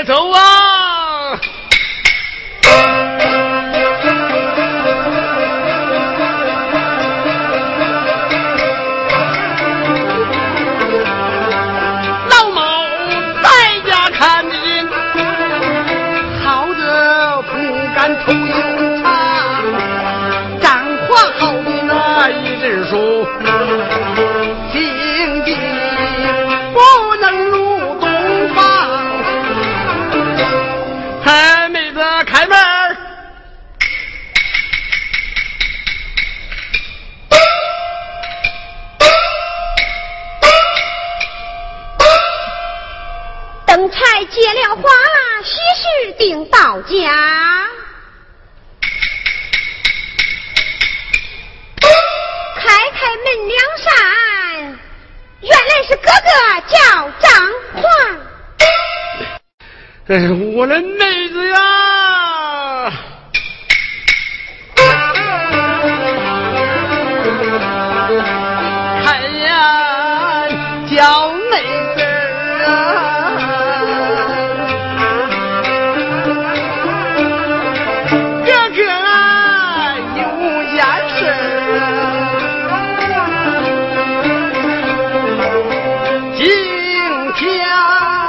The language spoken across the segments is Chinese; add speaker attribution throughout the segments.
Speaker 1: 快走啊！家。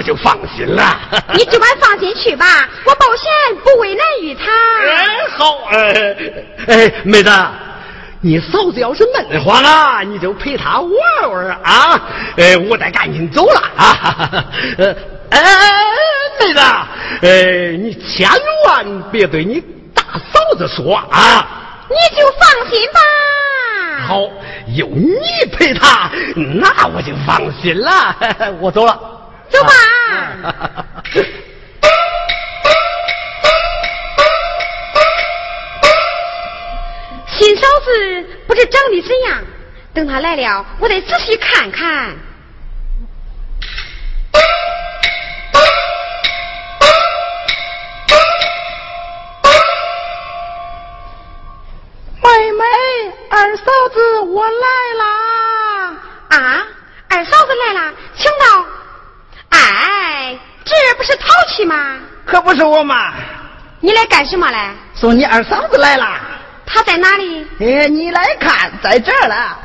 Speaker 2: 我
Speaker 1: 就放心了。
Speaker 2: 你只管放心去吧，我保险不为难于他。
Speaker 1: 哎，好，哎，哎，妹子，你嫂子要是闷慌了，你就陪她玩玩啊。哎，我得赶紧走了啊。呃，哎，妹子，哎，你千万别对你大嫂子说啊。
Speaker 2: 你就放心吧。
Speaker 1: 好，有你陪她，那我就放心了。我走了，
Speaker 2: 走吧。新嫂子不知长得怎样，等他来了，我得仔细看看。
Speaker 3: 妹妹，二嫂子，我来啦！
Speaker 2: 啊，二嫂子来啦，请到。哎，这不是淘气吗？
Speaker 3: 可不是我嘛。
Speaker 2: 你来干什么来？
Speaker 3: 送你二嫂子来了。
Speaker 2: 她在哪里？
Speaker 3: 哎，你来看，在这儿了。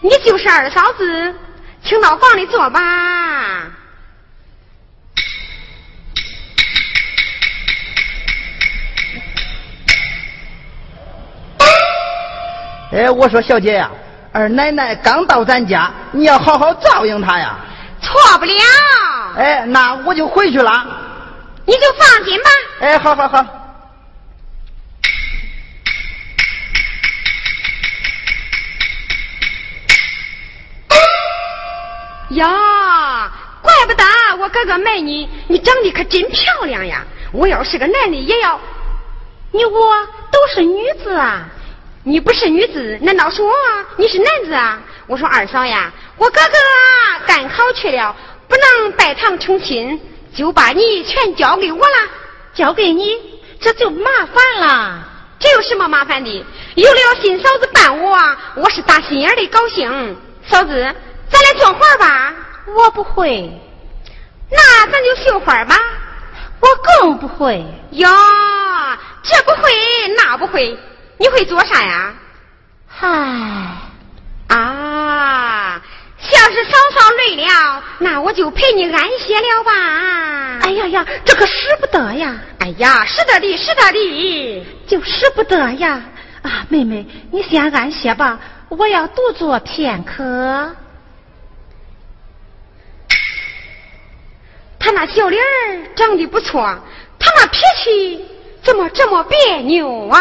Speaker 2: 你就是二嫂子，请到房里坐吧。
Speaker 3: 哎，我说小姐呀，二奶奶刚到咱家，你要好好照应她呀。
Speaker 2: 错不了。
Speaker 3: 哎，那我就回去了。
Speaker 2: 你就放心吧。
Speaker 3: 哎，好好好。
Speaker 2: 呀，怪不得我哥哥买你，你长得可真漂亮呀！我要是个男的，也要。你我都是女子啊。你不是女子，难道说你是男子啊？我说二嫂呀，我哥哥赶考去了，不能拜堂成亲，就把你全交给我了。
Speaker 4: 交给你，
Speaker 2: 这就麻烦了。这有什么麻烦的？有了新嫂子伴我，我是打心眼的高兴。嫂子，咱来做花吧。
Speaker 4: 我不会。
Speaker 2: 那咱就绣花吧。
Speaker 4: 我更不会。
Speaker 2: 哟，这不会那不会，你会做啥呀？
Speaker 4: 嗨，
Speaker 2: 啊，要是嫂嫂累了，那我就陪你安歇了吧。
Speaker 4: 哎呀呀，这可使不得呀！
Speaker 2: 哎呀，使得的，使得的，
Speaker 4: 就使不得呀！啊，妹妹，你先安歇吧，我要独坐片刻。
Speaker 2: 他那小脸儿长得不错，他那脾气怎么这么别扭啊？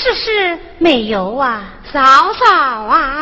Speaker 4: 是是没有啊。
Speaker 2: 嫂嫂啊。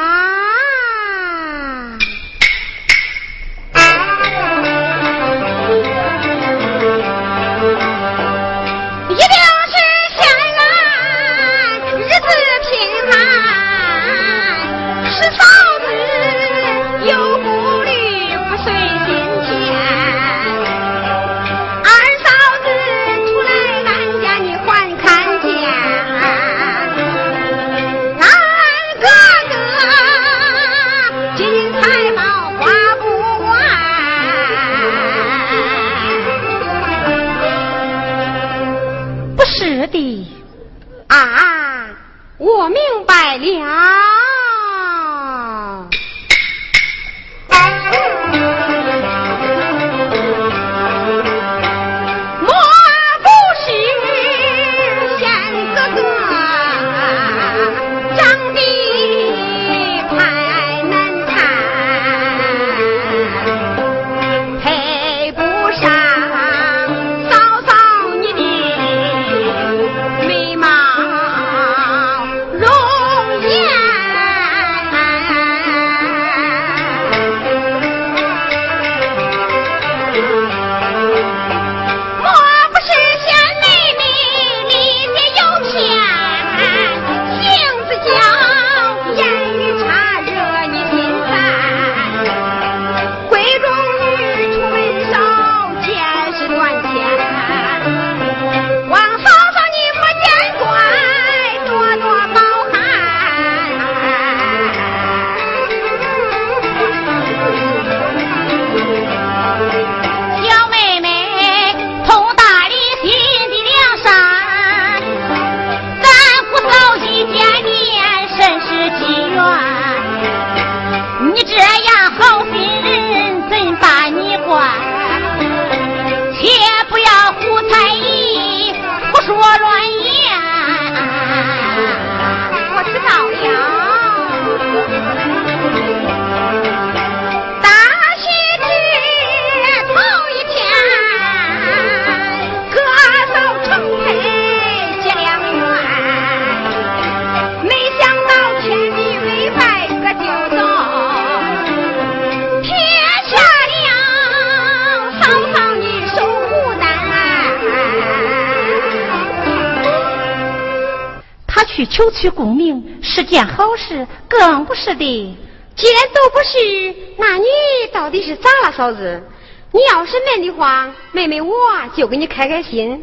Speaker 4: 取功名是件好事，更不是的。
Speaker 2: 既然都不是，那你到底是咋了，嫂子？你要是闷的话，妹妹我就给你开开心。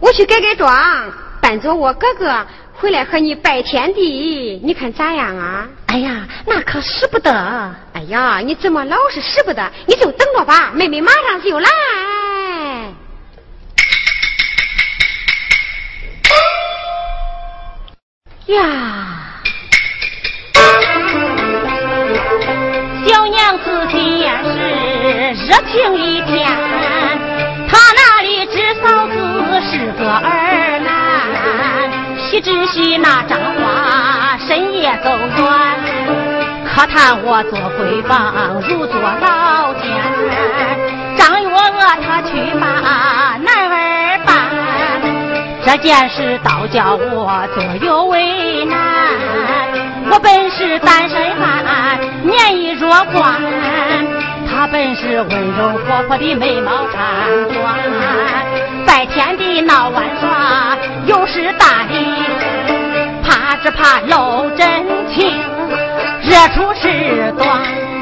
Speaker 2: 我去改改装，扮作我哥哥回来和你拜天地，你看咋样啊？
Speaker 4: 哎呀，那可使不得！
Speaker 2: 哎呀，你怎么老是使不得？你就等着吧，妹妹马上就来。
Speaker 4: 呀，小娘子今夜是热情一片，她哪里知嫂子是个儿男？喜只喜那张花深夜走远，可叹我做闺房如坐牢监，张月娥她去把男。这件事倒叫我左右为难。我本是单身汉，年已弱冠，他本是温柔活泼的美貌婵娟，在天地闹玩耍，又是大礼，怕只怕露真情，惹出事端。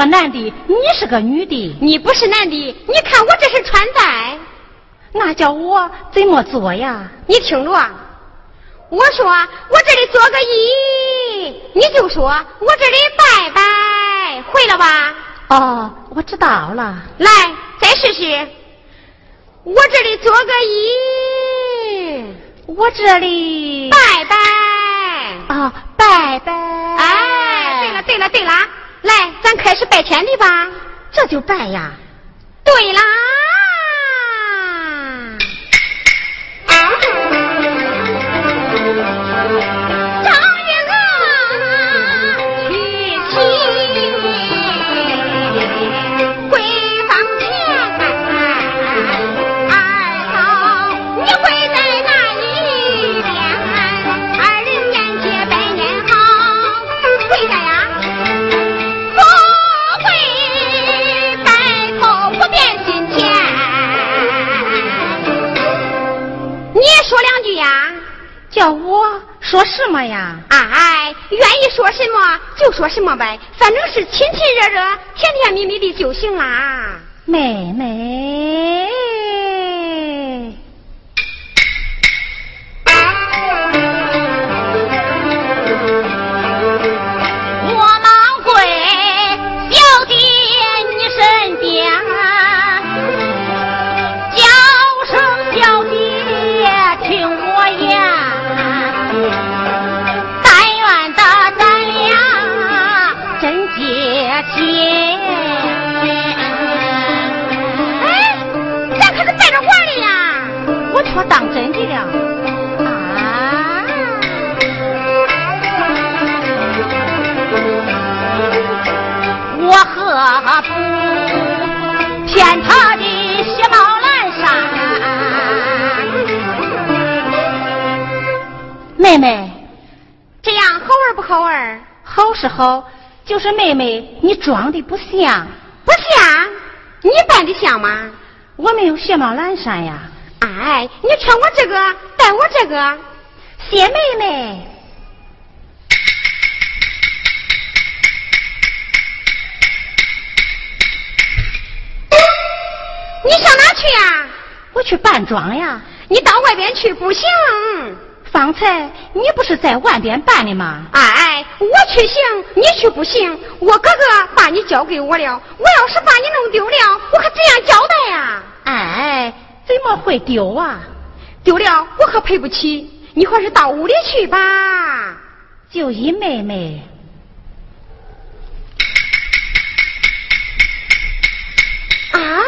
Speaker 2: 个男的，你是个女的。
Speaker 4: 你
Speaker 2: 不是男的，你看我这是穿戴。
Speaker 4: 那叫我怎么做呀？
Speaker 2: 你听着。我说我这里做个揖，你就说我这里拜拜，会了吧？
Speaker 4: 哦，我知道了。
Speaker 2: 来，再试试。我这里做个揖，
Speaker 4: 我这里
Speaker 2: 拜拜。
Speaker 4: 啊，拜拜。
Speaker 2: 哎，对了对了对了，来，咱开始拜天地吧。
Speaker 4: 这就拜呀。
Speaker 2: 对啦。
Speaker 4: 叫 说什么呀？
Speaker 2: 哎，愿意说什么就说什么呗，反正是亲亲热热、甜甜蜜蜜的就行啦。
Speaker 4: 妹妹。妹妹，
Speaker 2: 这样好玩不好玩？
Speaker 4: 好是好，就是妹妹你装的不像，
Speaker 2: 不像？你扮的像吗？
Speaker 4: 我没有雪帽蓝衫呀。
Speaker 2: 哎，你穿我这个，戴我这个，
Speaker 4: 谢妹妹。
Speaker 2: 你上哪去呀？
Speaker 4: 我去扮装呀。
Speaker 2: 你到外边去不行。
Speaker 4: 方才你不是在外边办的吗？
Speaker 2: 哎，我去行，你去不行。我哥哥把你交给我了，我要是把你弄丢了，我可怎样交代呀？
Speaker 4: 哎，怎么会丢啊？
Speaker 2: 丢了我可赔不起。你还是到屋里去吧。
Speaker 4: 就依妹妹。
Speaker 2: 啊？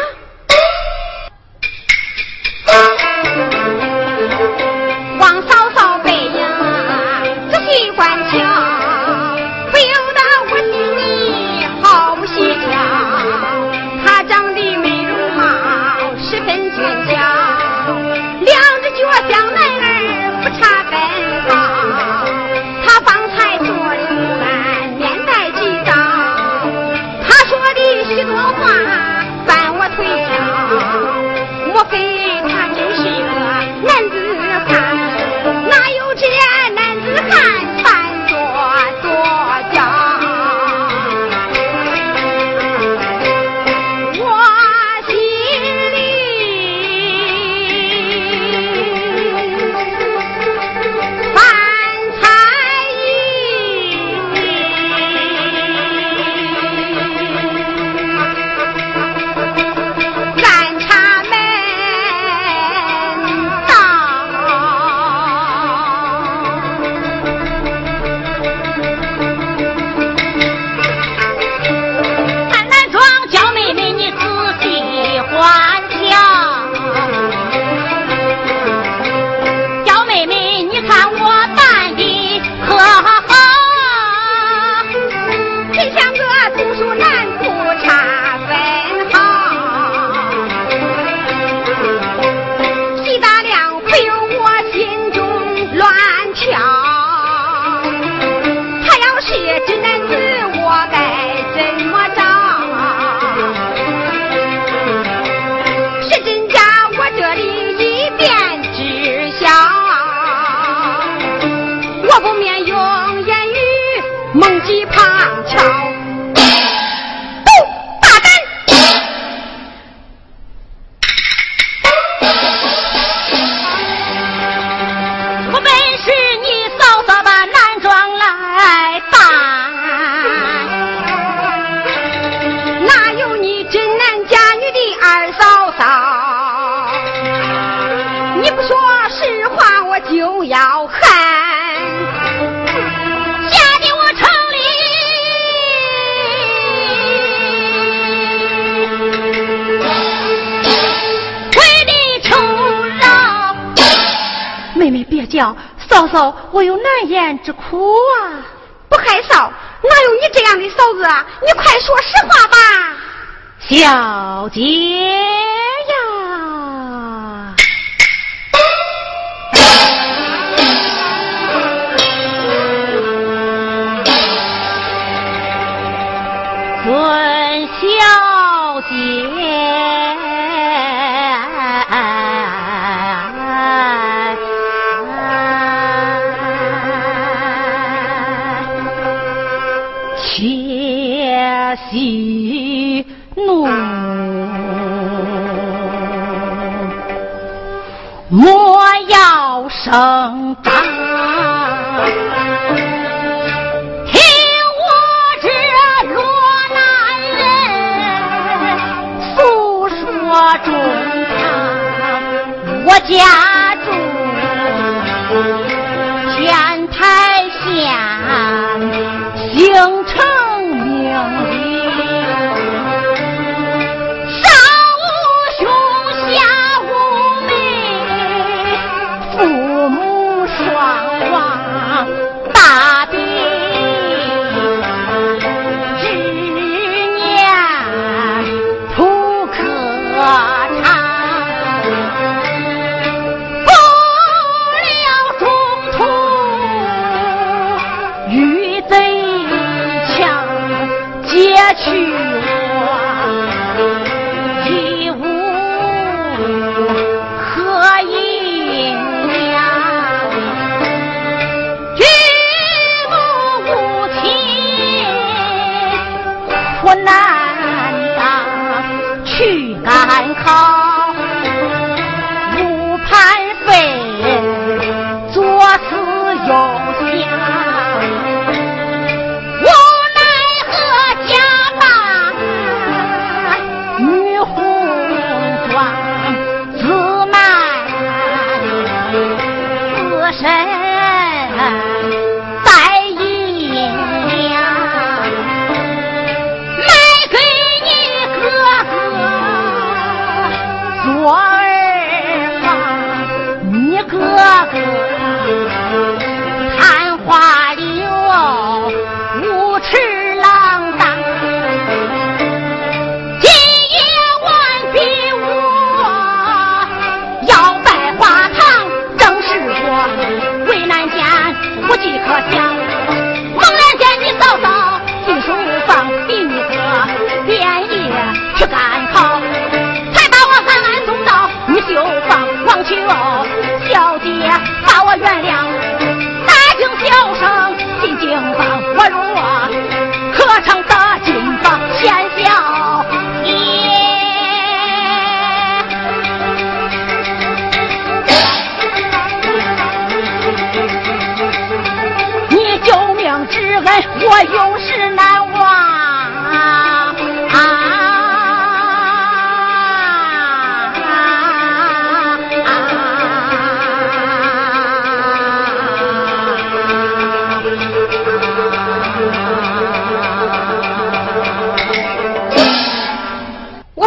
Speaker 4: 我有难言之苦啊！
Speaker 2: 不害臊，哪有你这样的嫂子啊？你快说实话吧，
Speaker 4: 小姐切喜怒莫要声张听我这罗南人诉说衷肠我家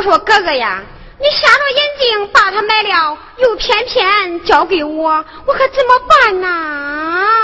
Speaker 4: 说
Speaker 2: 哥哥呀，你瞎着眼睛把它买了，又偏偏交给我，我可怎么办呢？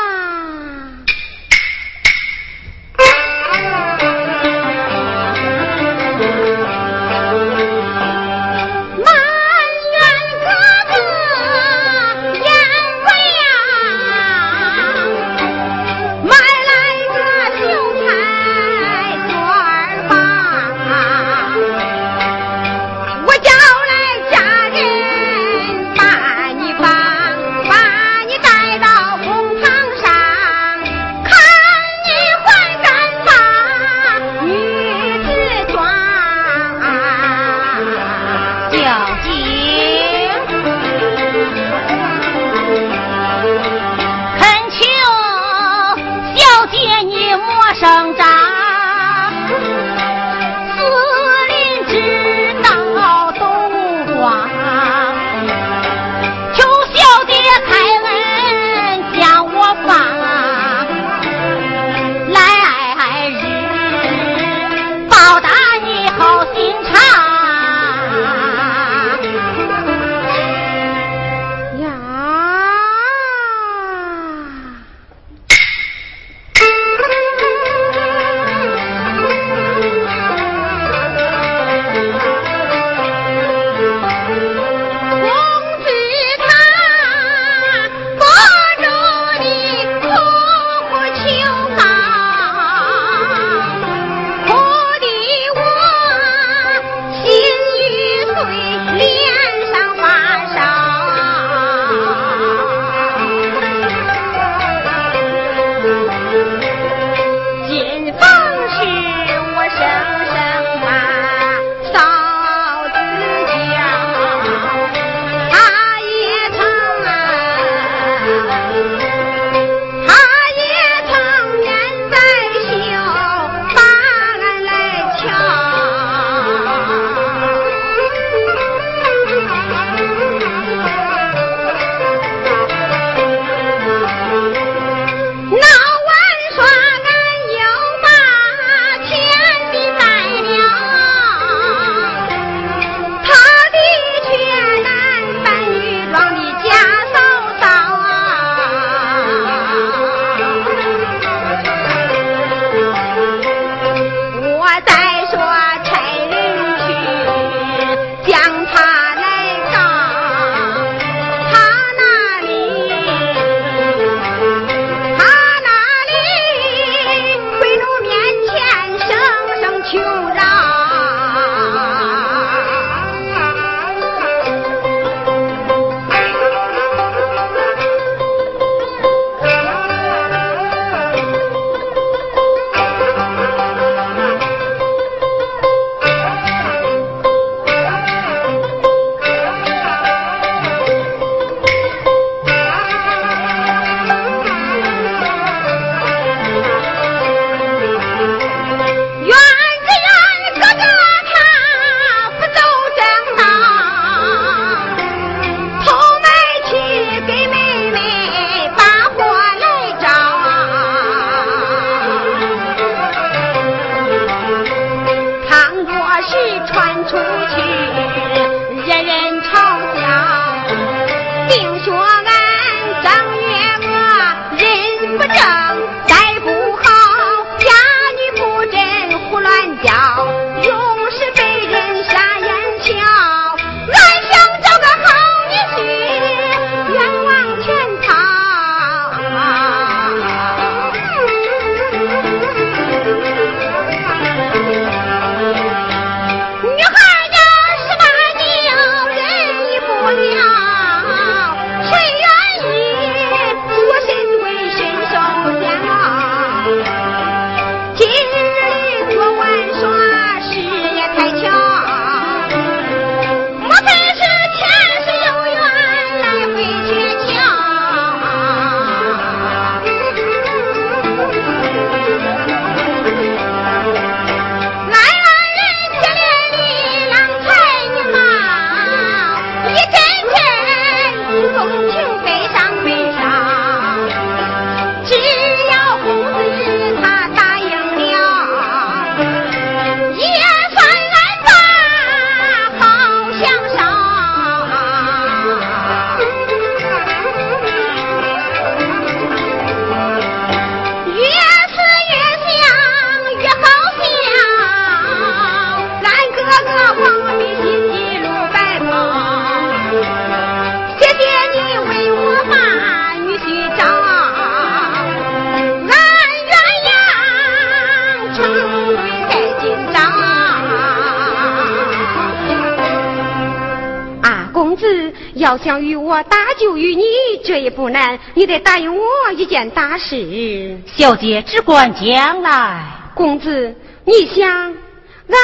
Speaker 2: 得答应我一件大事。
Speaker 4: 小姐只管将来。
Speaker 2: 公子，你想，俺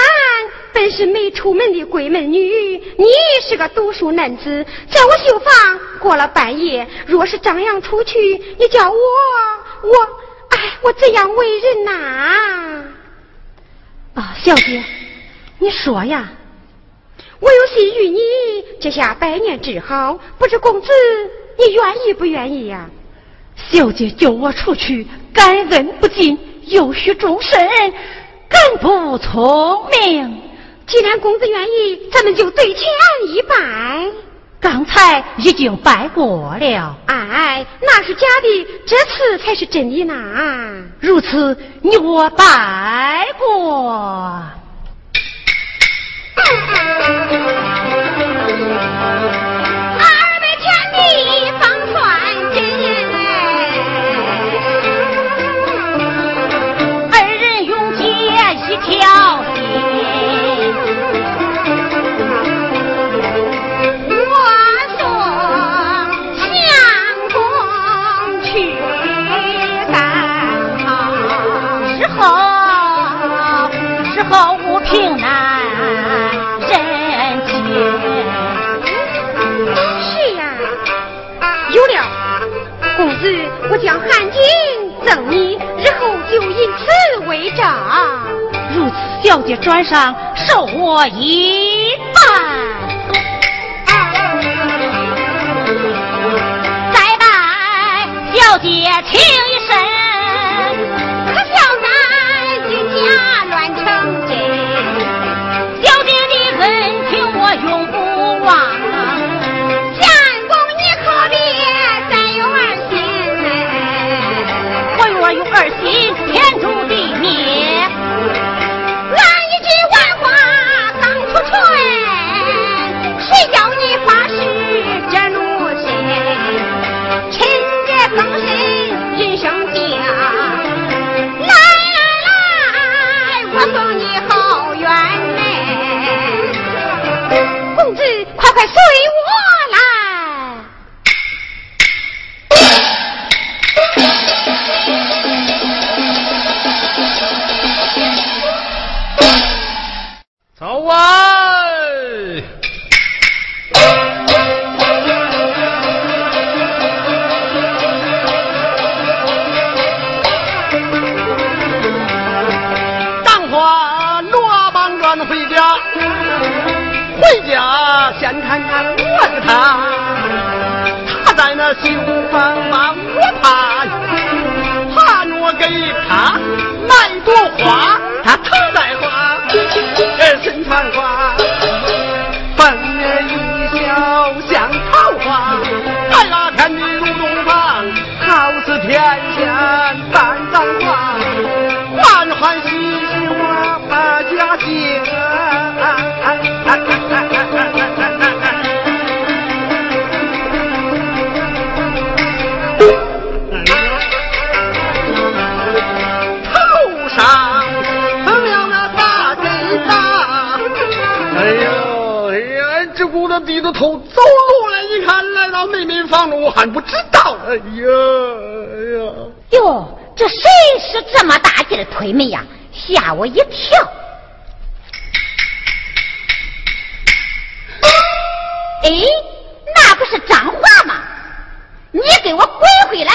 Speaker 2: 本是没出门的闺门女，你是个读书男子，在我绣房过了半夜，若是张扬出去，你叫我，我，哎，我怎样为人呐？啊，小姐，你说呀。我有心与你结下百年之好，不知公子你愿意不愿意呀？
Speaker 4: 小姐救我出去，感恩不尽，有许终身，敢不聪明？
Speaker 2: 既然公子愿意，咱们就对前一拜。
Speaker 4: 刚才已经拜过了。
Speaker 2: 哎，那是假的，这次才是真的呢。
Speaker 4: 如此，你我拜过。
Speaker 2: 将汉金赠你，日后就以此为证。
Speaker 4: 如此，小姐转上受我一拜。再拜，小姐请一声。
Speaker 2: 快快随
Speaker 1: 他在那绣房把我盼，盼我给他买朵花，他头戴花，身穿花，房中，我还不知道。哎呀哎呀，
Speaker 4: 哟，这谁是这么大劲的推门呀？吓我一跳！哎，那不是张华吗？你给我滚回来！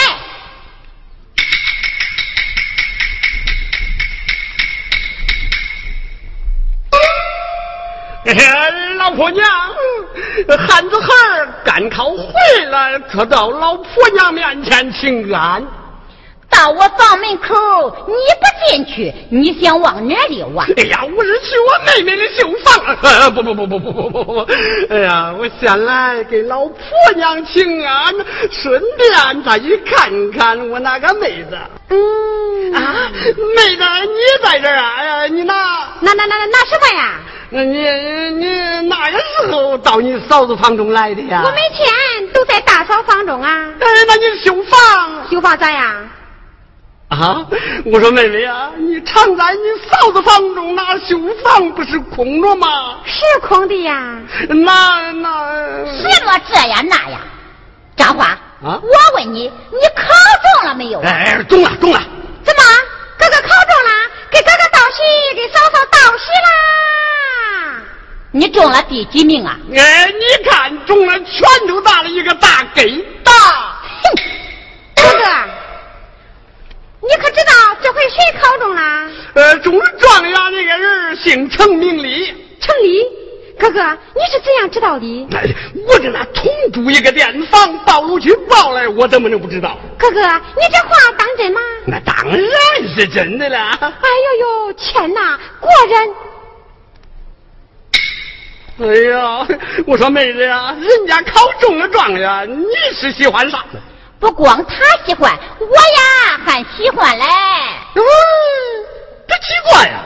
Speaker 1: 老婆娘，汉子孩儿赶考回来，可到老婆娘面前请安。
Speaker 4: 到我房门口，你不进去，你想往哪里望？
Speaker 1: 哎呀，我是去我妹妹的绣房。啊、不不不不不不不不！哎呀，我先来给老婆娘请安，顺便再去看看我那个妹子。
Speaker 2: 嗯
Speaker 1: 啊，妹子，你在这儿啊？哎呀，你拿
Speaker 2: 拿拿拿拿什么呀？
Speaker 1: 那你你哪个时候到你嫂子房中来的呀？
Speaker 2: 我每天都在大嫂房中啊。
Speaker 1: 哎，那你绣房？
Speaker 2: 绣房咋样？
Speaker 1: 啊！我说妹妹啊，你常在你嫂子房中，那绣房不是空着吗？
Speaker 2: 是空的呀。
Speaker 1: 那那
Speaker 4: 是若这样那样，张花
Speaker 1: 啊，
Speaker 4: 我问你，你考中了没有？
Speaker 1: 哎，中了中了。
Speaker 2: 怎么，哥哥考中了？给哥哥道喜，给嫂嫂道喜啦！
Speaker 4: 你中了第几名啊？
Speaker 1: 哎，你看中了，拳头大的一个大疙瘩。
Speaker 4: 哼，
Speaker 2: 哥哥。你可知道这回谁考中了？
Speaker 1: 呃，中了状元那个人姓程，名李。
Speaker 2: 程李，哥哥，你是怎样知道的？
Speaker 1: 哎，我跟他同住一个店房，到楼去报来，我怎么能不知道？
Speaker 2: 哥哥，你这话当真吗？
Speaker 1: 那当然是真的了。哎
Speaker 2: 呦呦，天哪，果
Speaker 1: 然！哎呀，我说妹子呀，人家考中了状元，你是喜欢啥呢？
Speaker 4: 不光他喜欢，我呀还喜欢嘞。
Speaker 1: 嗯，这奇怪呀！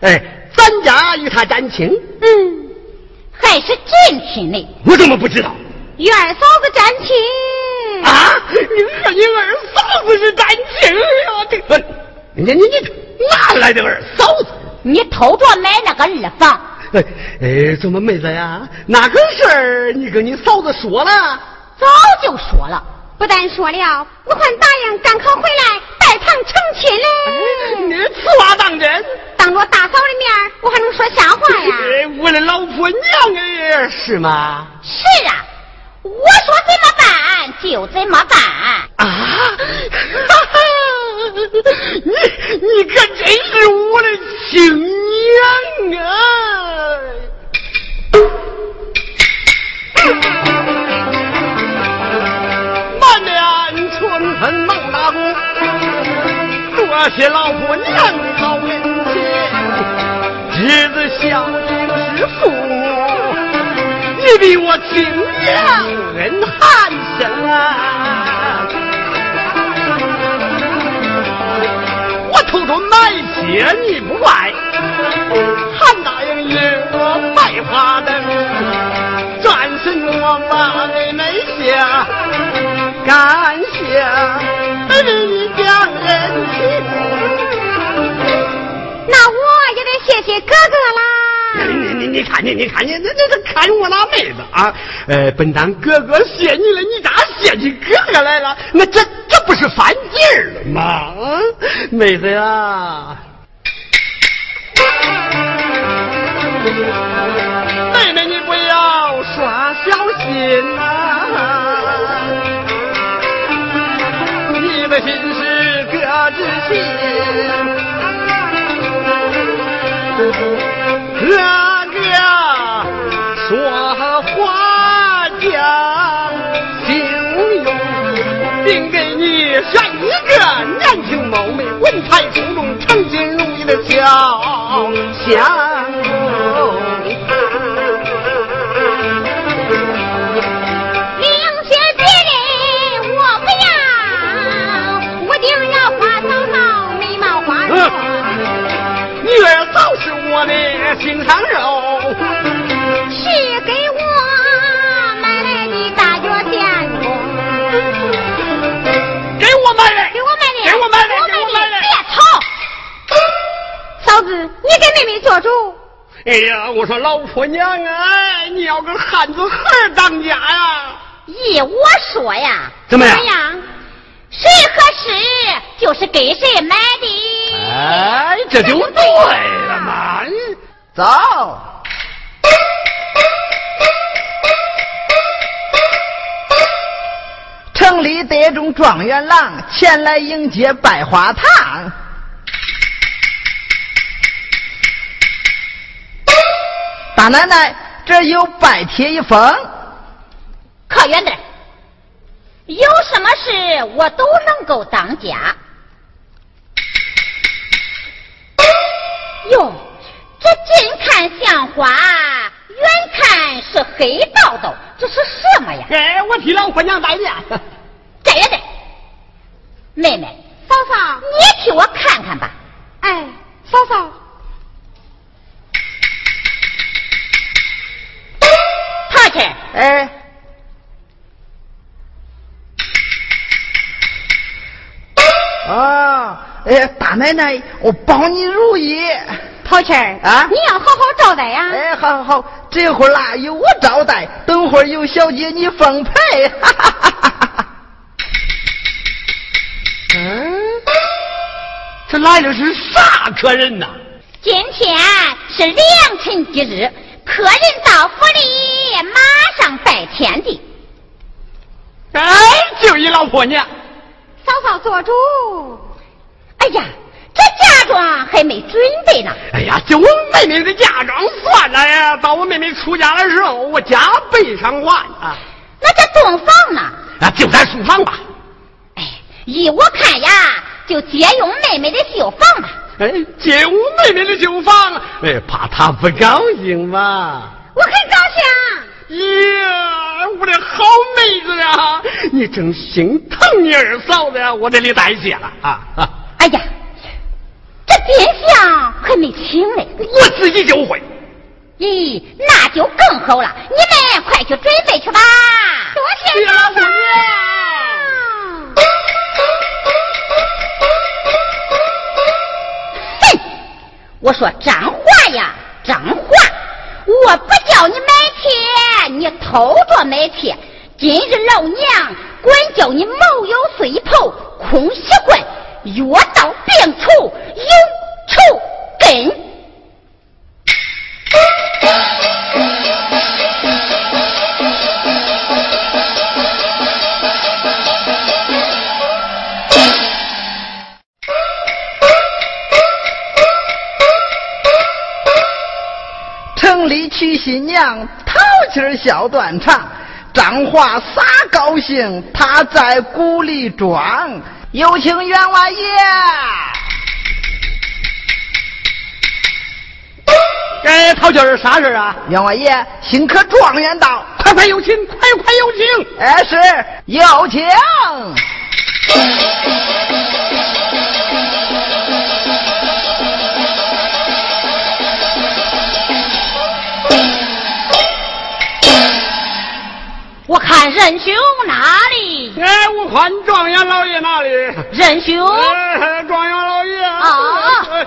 Speaker 1: 哎，咱家与他沾亲，
Speaker 2: 嗯，
Speaker 4: 还是近亲呢。
Speaker 1: 我怎么不知道？
Speaker 2: 与二嫂子沾亲
Speaker 1: 啊？你和你二嫂子是沾亲呀？这，你你你哪来的二嫂子？
Speaker 4: 你偷着买那个二房。
Speaker 1: 哎哎，怎么妹子呀？那个事儿你跟你嫂子说了？
Speaker 4: 早就说了。
Speaker 2: 不但说了，我还答应赶考回来拜堂成亲嘞。
Speaker 1: 你此话当真？
Speaker 2: 当着大嫂的面，我还能说瞎话呀？
Speaker 1: 我的老婆娘哎，是吗？
Speaker 4: 是啊，我说怎么办就怎么办
Speaker 1: 啊！你你可真是我的亲娘啊！连春分忙打工，多谢老婆娘好恩情，侄子孝敬是父母，你比我亲娘恩还深啊！我偷偷买些你不卖，还答应与我拜花灯，转身我把妹妹下。感谢你讲恩情，
Speaker 2: 那我也得谢谢哥哥啦。
Speaker 1: 你你你看你你看你那那这看我那妹子啊！呃，本当哥哥谢你了，你咋谢起哥哥来了？那这这不是犯劲儿了吗？妹子呀，妹妹你不要耍小心呐！的心。事各知心，哥哥说话讲信用，定给你选一个年轻貌美、文采出众、成心如意的小相
Speaker 2: 妹妹做主。
Speaker 1: 哎呀，我说老婆娘啊，你要个汉子孩当家呀！
Speaker 4: 依我说呀，
Speaker 1: 怎么样？
Speaker 4: 谁合适就是给谁买的。
Speaker 1: 哎，这就对了嘛！
Speaker 3: 走。城里得中状元郎前来迎接拜花堂。大奶奶，这有拜帖一封。
Speaker 4: 靠远点。有什么事我都能够当家。哟，这近看像花，远看是黑道道，这是什么呀？
Speaker 1: 哎，我替老婆娘带的。
Speaker 4: 这也对，妹妹，
Speaker 2: 嫂嫂，
Speaker 4: 你替我看看吧。
Speaker 2: 哎，嫂嫂，
Speaker 4: 陶去。
Speaker 3: 哎。啊，哎，大奶奶，我帮你如意。
Speaker 2: 陶谦儿
Speaker 3: 啊
Speaker 2: 你要好好招待呀。
Speaker 3: 哎，好好好，这会儿啦有我招待，等会儿有小姐你奉陪。哈哈哈哈哈
Speaker 1: 嗯，这来的是啥客人呐？
Speaker 4: 今天是良辰吉日，客人到府里，马上拜天地。
Speaker 1: 哎，就一老婆娘。
Speaker 2: 嫂嫂做主。
Speaker 4: 哎呀，这嫁妆还没准备呢。
Speaker 1: 哎呀，就我妹妹的嫁妆算了呀！到我妹妹出嫁的时候，我加倍偿还啊！
Speaker 4: 那这洞房呢？
Speaker 1: 啊，就在书房吧。
Speaker 4: 哎，依我看呀，就借用妹妹的绣房吧。
Speaker 1: 哎，借我妹妹的酒房，哎，怕她不高兴嘛？
Speaker 2: 我很高兴。
Speaker 1: 呀，我的好妹子呀！你真心疼你二嫂子呀！我这里带谢了啊！啊
Speaker 4: 哎呀，这殿下还没请呢。
Speaker 1: 我自己就会。
Speaker 4: 咦，那就更好了。你们快去准备去吧。
Speaker 2: 多谢
Speaker 1: 老婆娘。
Speaker 4: 我说张华呀，张华，我不叫你买铁，你偷着买铁。今日老娘管教你毛有碎头，空习惯，药到病除，有仇根。
Speaker 3: 新娘，淘气儿笑断肠。张华撒高兴，他在鼓里装。有请员外爷。
Speaker 1: 哎，淘气儿，啥事儿啊？
Speaker 3: 员外爷，新科状元到，
Speaker 1: 快快有请，快快有请！
Speaker 3: 哎，是有请。
Speaker 4: 我看仁兄哪里？
Speaker 1: 哎，我看状元老爷哪里？
Speaker 4: 仁兄
Speaker 1: 哎，状元老爷
Speaker 4: 啊！哈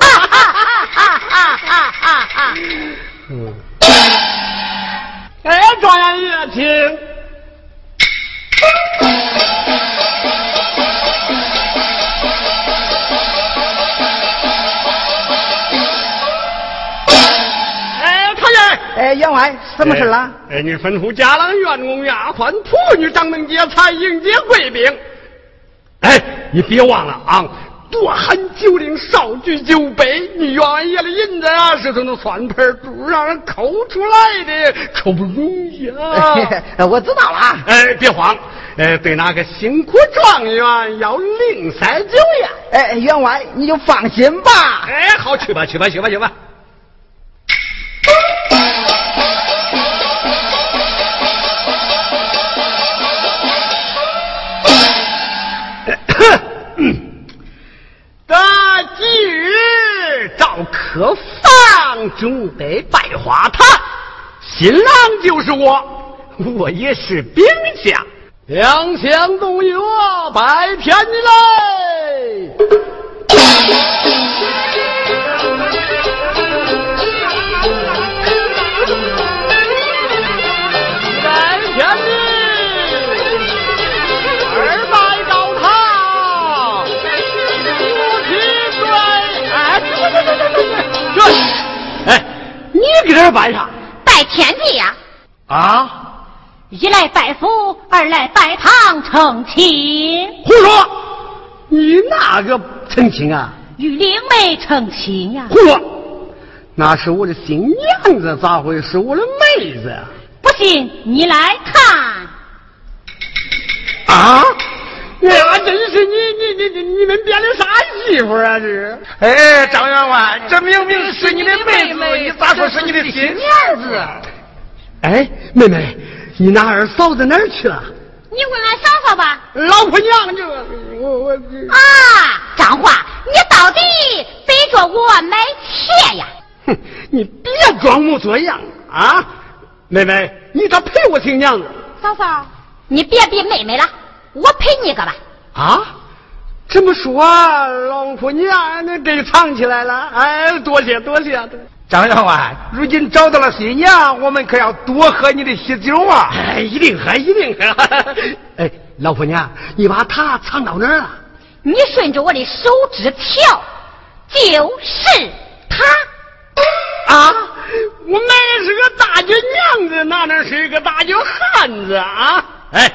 Speaker 4: 哈哈哈哈哈！
Speaker 1: 嗯。哎，状元爷，请。员。
Speaker 3: 外，什么事了？
Speaker 1: 哎，你吩咐家郎、员工、丫鬟、仆女掌门接菜，迎接贵宾。哎，你别忘了啊，多喊酒令，少举酒杯。你员外爷的银子啊，是从那算盘珠让人抠出来的，可不容易啊。
Speaker 3: 哎 我知道了啊。
Speaker 1: 哎，别慌，哎，对那个辛苦状元要另塞酒宴。
Speaker 3: 哎，员外你就放心吧。
Speaker 1: 哎，好，去吧，去吧，去吧，去吧。这今日到客房准备拜花坛，新郎就是我，我也是兵将，两相动约，拜天你来。这儿拜啥？
Speaker 4: 拜天地呀！
Speaker 1: 啊，
Speaker 4: 一来拜府，二来拜堂成亲，
Speaker 1: 胡说！你哪个成亲啊？
Speaker 4: 与灵妹成亲呀！
Speaker 1: 胡说！那是我的新娘子，咋会是我的妹子呀？
Speaker 4: 不信你来看。
Speaker 1: 啊！哎呀，真是你你你你你们编的啥媳妇啊？这是？
Speaker 3: 哎，张员外，这明明是你的妹子，你咋说是你的新娘子？
Speaker 1: 哎，妹妹，你那二嫂子哪儿去了？
Speaker 2: 你问俺嫂嫂吧。
Speaker 1: 老婆娘，这我我
Speaker 4: 啊，张华，你到底背着我买铁呀？
Speaker 1: 哼，你别装模作样啊！妹妹，你咋陪我亲娘子？
Speaker 2: 嫂嫂，
Speaker 4: 你别逼妹妹了，我陪你个吧。
Speaker 1: 啊，这么说，老婆娘那给藏起来了。哎，多谢多谢。
Speaker 5: 张员外，如今找到了新娘，我们可要多喝你的喜酒啊！
Speaker 1: 哎，一定喝，一定喝。哎，老婆娘，你把它藏到哪儿了？
Speaker 2: 你顺着我的手指跳，就是他。
Speaker 1: 啊！我买的是个大酒娘子，哪能是一个大脚汉子啊？哎，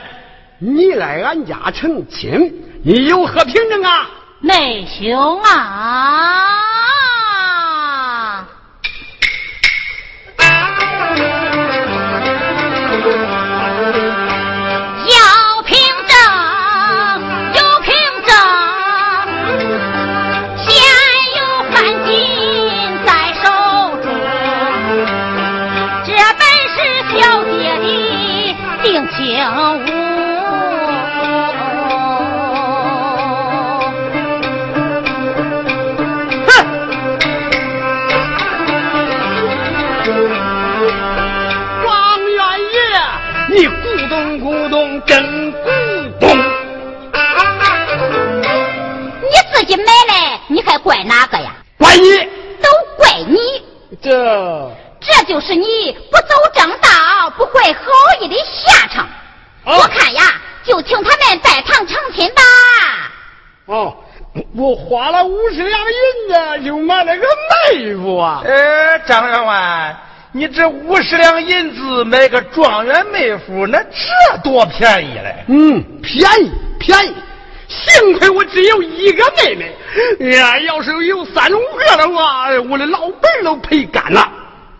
Speaker 1: 你来俺家成亲。你有何凭证啊，
Speaker 4: 内兄啊？怪哪个呀？
Speaker 1: 怪你！
Speaker 4: 都怪你！
Speaker 1: 这
Speaker 4: 这就是你不走正道，不怀好意的下场。我看呀，就请他们拜堂成亲吧。
Speaker 1: 哦，我花了五十两银子就买了个妹夫啊！
Speaker 5: 哎，张员外，你这五十两银子买个状元妹夫，那这多便宜嘞！
Speaker 1: 嗯，便宜便宜。幸亏我只有一个妹妹，呀，要是有三五个的话，我的老本都赔干了。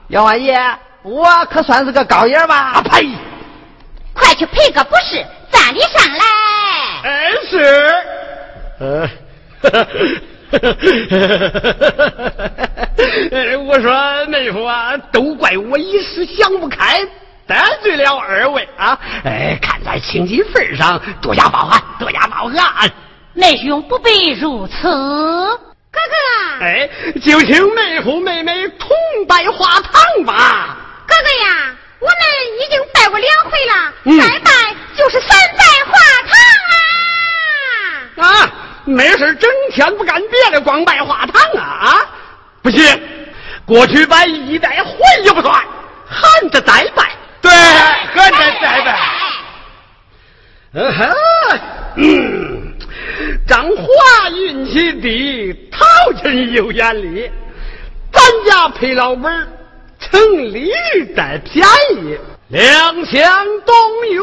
Speaker 3: 姚万爷，我可算是个高爷吧？
Speaker 1: 啊呸！
Speaker 4: 快去赔个不是，站立上来。
Speaker 1: 哎是。呃，我说妹夫啊，都怪我一时想不开。得罪了二位啊！哎，看在亲戚份上，多加包涵，多加包涵。
Speaker 4: 妹兄不必如此，
Speaker 2: 哥哥。
Speaker 1: 哎，就请妹夫妹妹同拜花堂吧。
Speaker 2: 哥哥呀，我们已经拜过两回了，再拜就是三拜
Speaker 1: 花堂啊！啊，没事整天不干别的，光拜花堂啊啊！不行，过去拜一代回也不算，含着再拜。
Speaker 5: 对，和你在呗。
Speaker 1: 嗯哼，张华运气低，陶金有眼力，咱家赔老本，城里占便宜，两相东月。